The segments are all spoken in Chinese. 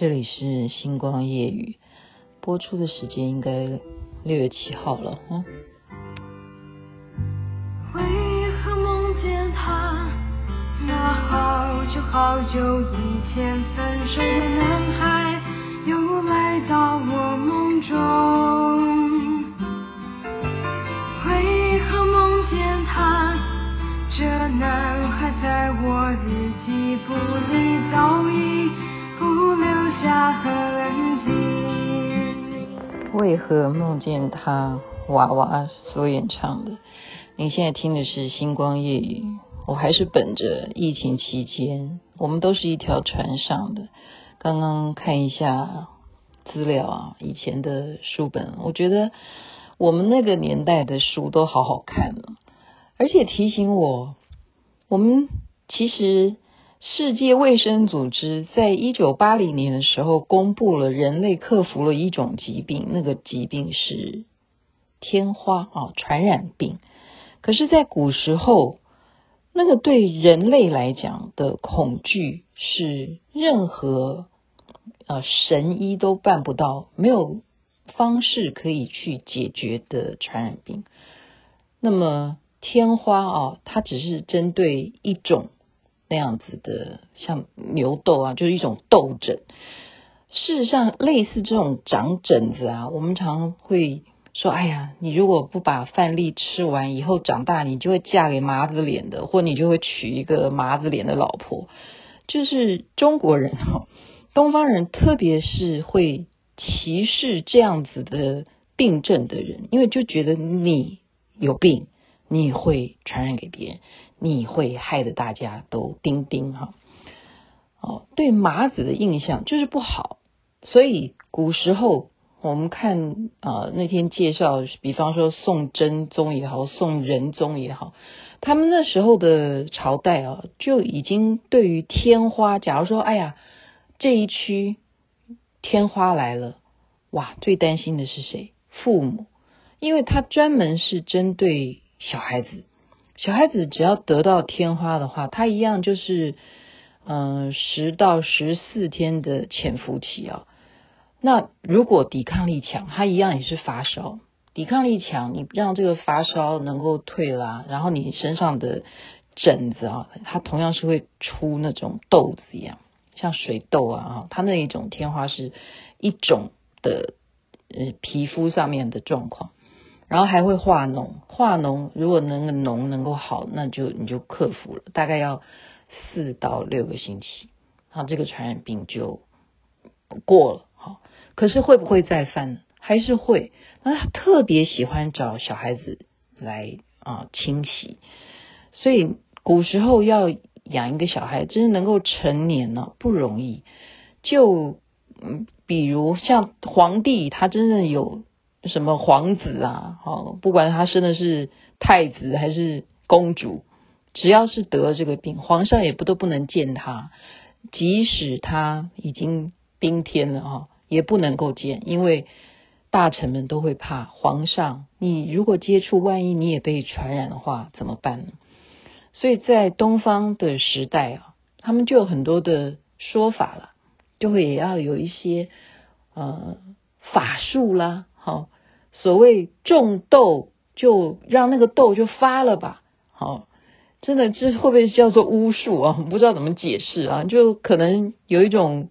这里是星光夜语，播出的时间应该六月七号了哈。为何梦见他？那好久好久以前分手的男孩，又来到我梦中。为何梦见他？这男孩在我日记簿里早已不留下痕迹。为何梦见他？娃娃所演唱的。您现在听的是星光夜语。我还是本着疫情期间，我们都是一条船上的。刚刚看一下资料啊，以前的书本，我觉得我们那个年代的书都好好看了。而且提醒我，我们其实世界卫生组织在一九八零年的时候公布了人类克服了一种疾病，那个疾病是天花啊，传染病。可是，在古时候，那个对人类来讲的恐惧是任何呃神医都办不到，没有方式可以去解决的传染病。那么。天花啊，它只是针对一种那样子的，像牛痘啊，就是一种痘疹。事实上，类似这种长疹子啊，我们常会说：“哎呀，你如果不把饭粒吃完，以后长大你就会嫁给麻子脸的，或你就会娶一个麻子脸的老婆。”就是中国人哈，东方人特别是会歧视这样子的病症的人，因为就觉得你有病。你会传染给别人，你会害得大家都叮叮哈。哦，对麻子的印象就是不好，所以古时候我们看啊、那天介绍，比方说宋真宗也好，宋仁宗也好，他们那时候的朝代啊，就已经对于天花，假如说哎呀这一区天花来了，哇，最担心的是谁？父母，因为他专门是针对。小孩子，小孩子只要得到天花的话，他一样就是，嗯、呃，十到十四天的潜伏期啊。那如果抵抗力强，他一样也是发烧。抵抗力强，你让这个发烧能够退啦，然后你身上的疹子啊，它同样是会出那种痘子一样，像水痘啊，哈，它那一种天花是一种的呃皮肤上面的状况。然后还会化脓，化脓如果那个脓能够好，那就你就克服了，大概要四到六个星期，然后这个传染病就过了。好，可是会不会再犯？还是会。那他特别喜欢找小孩子来啊清洗，所以古时候要养一个小孩，真是能够成年呢不容易。就嗯，比如像皇帝，他真的有。什么皇子啊，好，不管他生的是太子还是公主，只要是得了这个病，皇上也不都不能见他，即使他已经冰天了啊，也不能够见，因为大臣们都会怕皇上。你如果接触，万一你也被传染的话，怎么办呢？所以在东方的时代啊，他们就有很多的说法了，就会也要有一些呃法术啦。好，所谓种豆，就让那个豆就发了吧。好，真的这会不会叫做巫术啊？不知道怎么解释啊。就可能有一种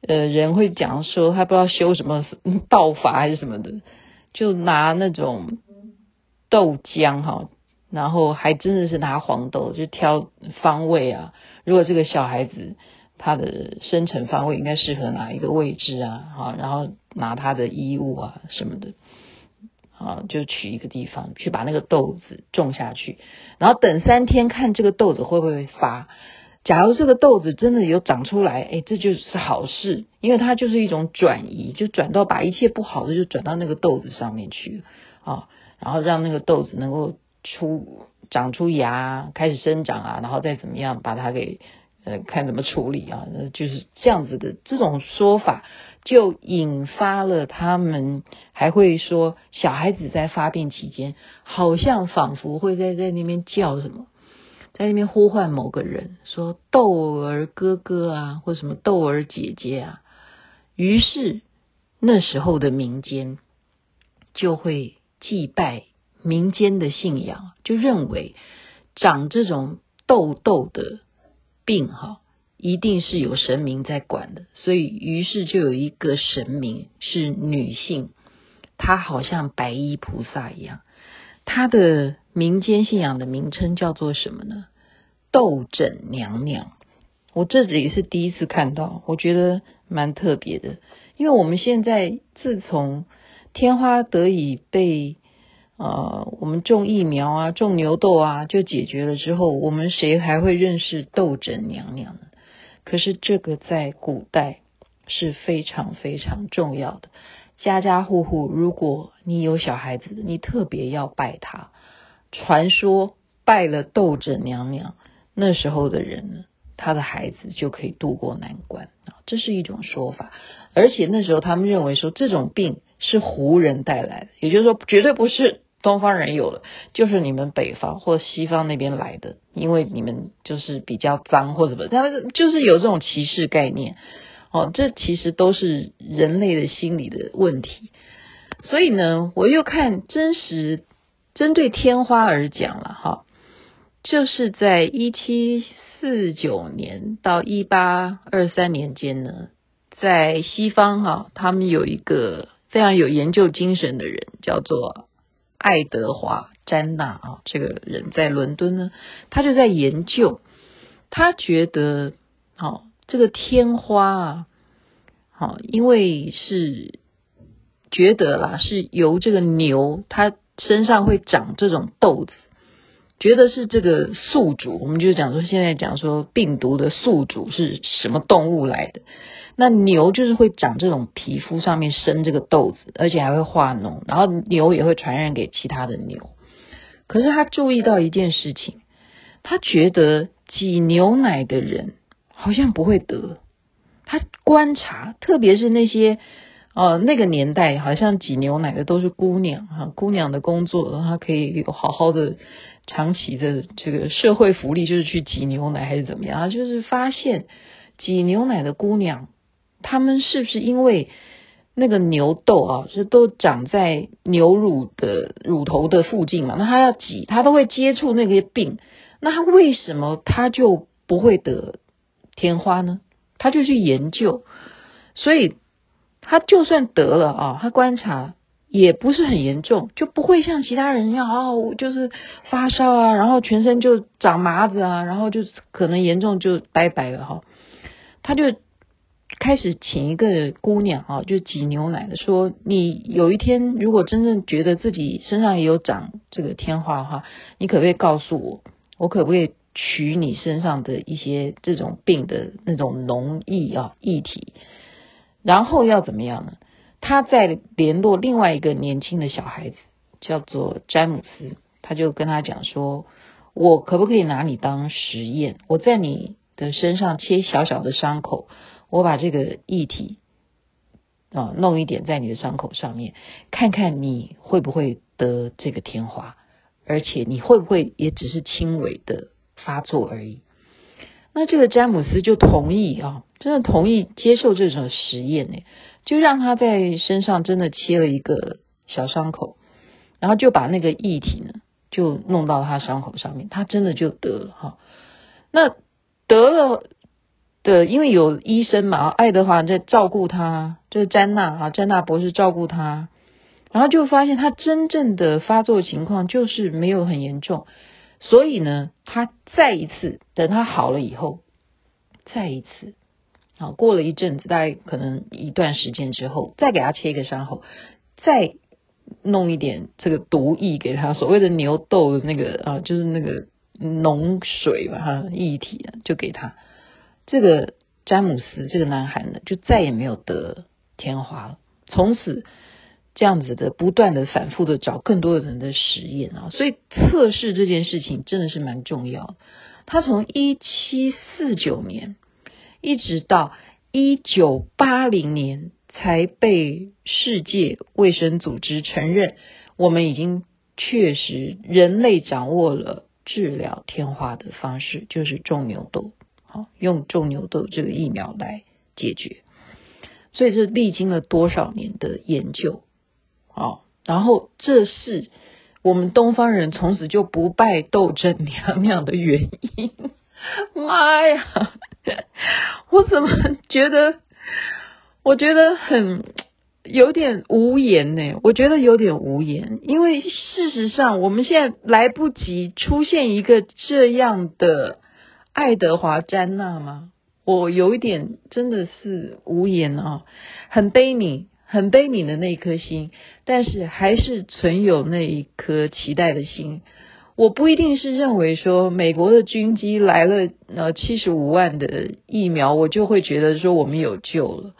呃人会讲说，他不知道修什么道法还是什么的，就拿那种豆浆哈，然后还真的是拿黄豆，就挑方位啊。如果这个小孩子它的生辰方位应该适合哪一个位置啊？好，然后。拿它的衣物啊什么的，啊，就取一个地方去把那个豆子种下去，然后等三天看这个豆子会不会发。假如这个豆子真的有长出来，哎，这就是好事，因为它就是一种转移，就转到把一切不好的就转到那个豆子上面去啊，然后让那个豆子能够出长出芽，开始生长啊，然后再怎么样把它给。呃，看怎么处理啊？就是这样子的这种说法，就引发了他们还会说，小孩子在发病期间，好像仿佛会在在那边叫什么，在那边呼唤某个人，说豆儿哥哥啊，或什么豆儿姐姐啊，于是那时候的民间就会祭拜民间的信仰，就认为长这种痘痘的病哈，一定是有神明在管的，所以于是就有一个神明是女性，她好像白衣菩萨一样，她的民间信仰的名称叫做什么呢？痘疹娘娘。我这里是第一次看到，我觉得蛮特别的，因为我们现在自从天花得以被呃我们种疫苗啊、种牛痘啊就解决了之后，我们谁还会认识痘疹娘娘呢？可是这个在古代是非常非常重要的，家家户户如果你有小孩子，你特别要拜他。传说拜了痘疹娘娘，那时候的人呢，他的孩子就可以渡过难关啊，这是一种说法。而且那时候他们认为说，这种病是胡人带来的，也就是说绝对不是东方人有了，就是你们北方或西方那边来的，因为你们就是比较脏或者什么，他们就是有这种歧视概念。哦，这其实都是人类的心理的问题。所以呢，我又看真实针对天花而讲了哈，就是在一七。四九年到一八二三年间呢，在西方哈、他们有一个非常有研究精神的人，叫做爱德华詹娜啊。这个人在伦敦呢，他就在研究，他觉得，哦，这个天花啊，好，因为是觉得啦，是由这个牛，它身上会长这种豆子。觉得是这个宿主，我们就讲说，现在讲说病毒的宿主是什么动物来的？那牛就是会长这种皮肤上面生这个痘子，而且还会化脓，然后牛也会传染给其他的牛。可是他注意到一件事情，他觉得挤牛奶的人好像不会得。他观察，特别是那些呃那个年代，好像挤牛奶的都是姑娘哈，姑娘的工作，她可以有好好的。长期的这个社会福利就是去挤牛奶还是怎么样？就是发现挤牛奶的姑娘，她们是不是因为那个牛痘啊，是都长在牛乳的乳头的附近嘛？那她要挤，她都会接触那个病。那她为什么她就不会得天花呢？她就去研究，所以她就算得了啊，她观察。也不是很严重，就不会像其他人一样哦，就是发烧啊，然后全身就长麻子啊，然后就可能严重就拜拜了哈。他就开始请一个姑娘啊，就挤牛奶的，说你有一天如果真正觉得自己身上也有长这个天花的话，你可不可以告诉我，我可不可以取你身上的一些这种病的那种脓液啊液体，然后要怎么样呢？他在联络另外一个年轻的小孩子，叫做詹姆斯，他就跟他讲说：“我可不可以拿你当实验？我在你的身上切小小的伤口，我把这个液体啊弄一点在你的伤口上面，看看你会不会得这个天花，而且你会不会也只是轻微的发作而已。”那这个詹姆斯就同意啊，真的同意接受这种实验呢。就让他在身上真的切了一个小伤口，然后就把那个液体呢，就弄到他伤口上面，他真的就得了哈。那得了的，因为有医生嘛，爱德华在照顾他，就是詹娜啊，詹娜博士照顾他，然后就发现他真正的发作情况就是没有很严重，所以呢，他再一次等他好了以后，再一次。好，过了一阵子，大概可能一段时间之后，再给他切一个伤口，再弄一点这个毒液给他，所谓的牛痘的那个啊，就是那个脓水吧，哈，液体啊，就给他。这个詹姆斯这个男孩呢，就再也没有得天花了。从此这样子的不断的反复的找更多的人的实验啊，所以测试这件事情真的是蛮重要的。他从一七四九年。一直到一九八零年才被世界卫生组织承认，我们已经确实人类掌握了治疗天花的方式，就是种牛痘，好，用种牛痘这个疫苗来解决。所以这历经了多少年的研究，哦，然后这是我们东方人从此就不拜斗争娘娘的原因。妈呀，我怎么觉得？我觉得很有点无言呢。我觉得有点无言，因为事实上我们现在来不及出现一个这样的爱德华詹纳吗？我有一点真的是无言啊，很悲悯，很悲悯的那一颗心，但是还是存有那一颗期待的心。我不一定是认为说美国的军机来了，呃，七十五万的疫苗，我就会觉得说我们有救了。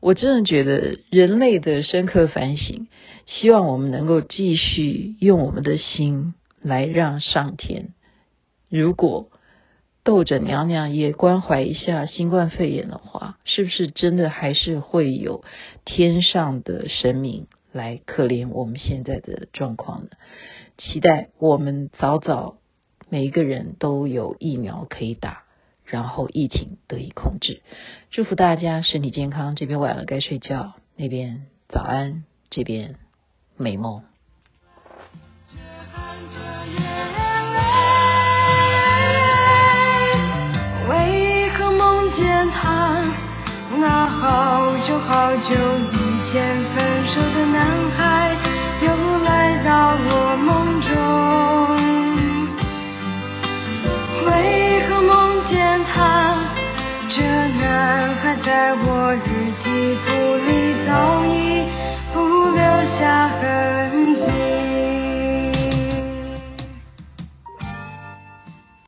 我真的觉得人类的深刻反省，希望我们能够继续用我们的心来让上天。如果窦着娘娘也关怀一下新冠肺炎的话，是不是真的还是会有天上的神明来可怜我们现在的状况呢？期待我们早早每一个人都有疫苗可以打，然后疫情得以控制。祝福大家身体健康，这边晚了该睡觉，那边早安，这边美梦。那好久好久以前分手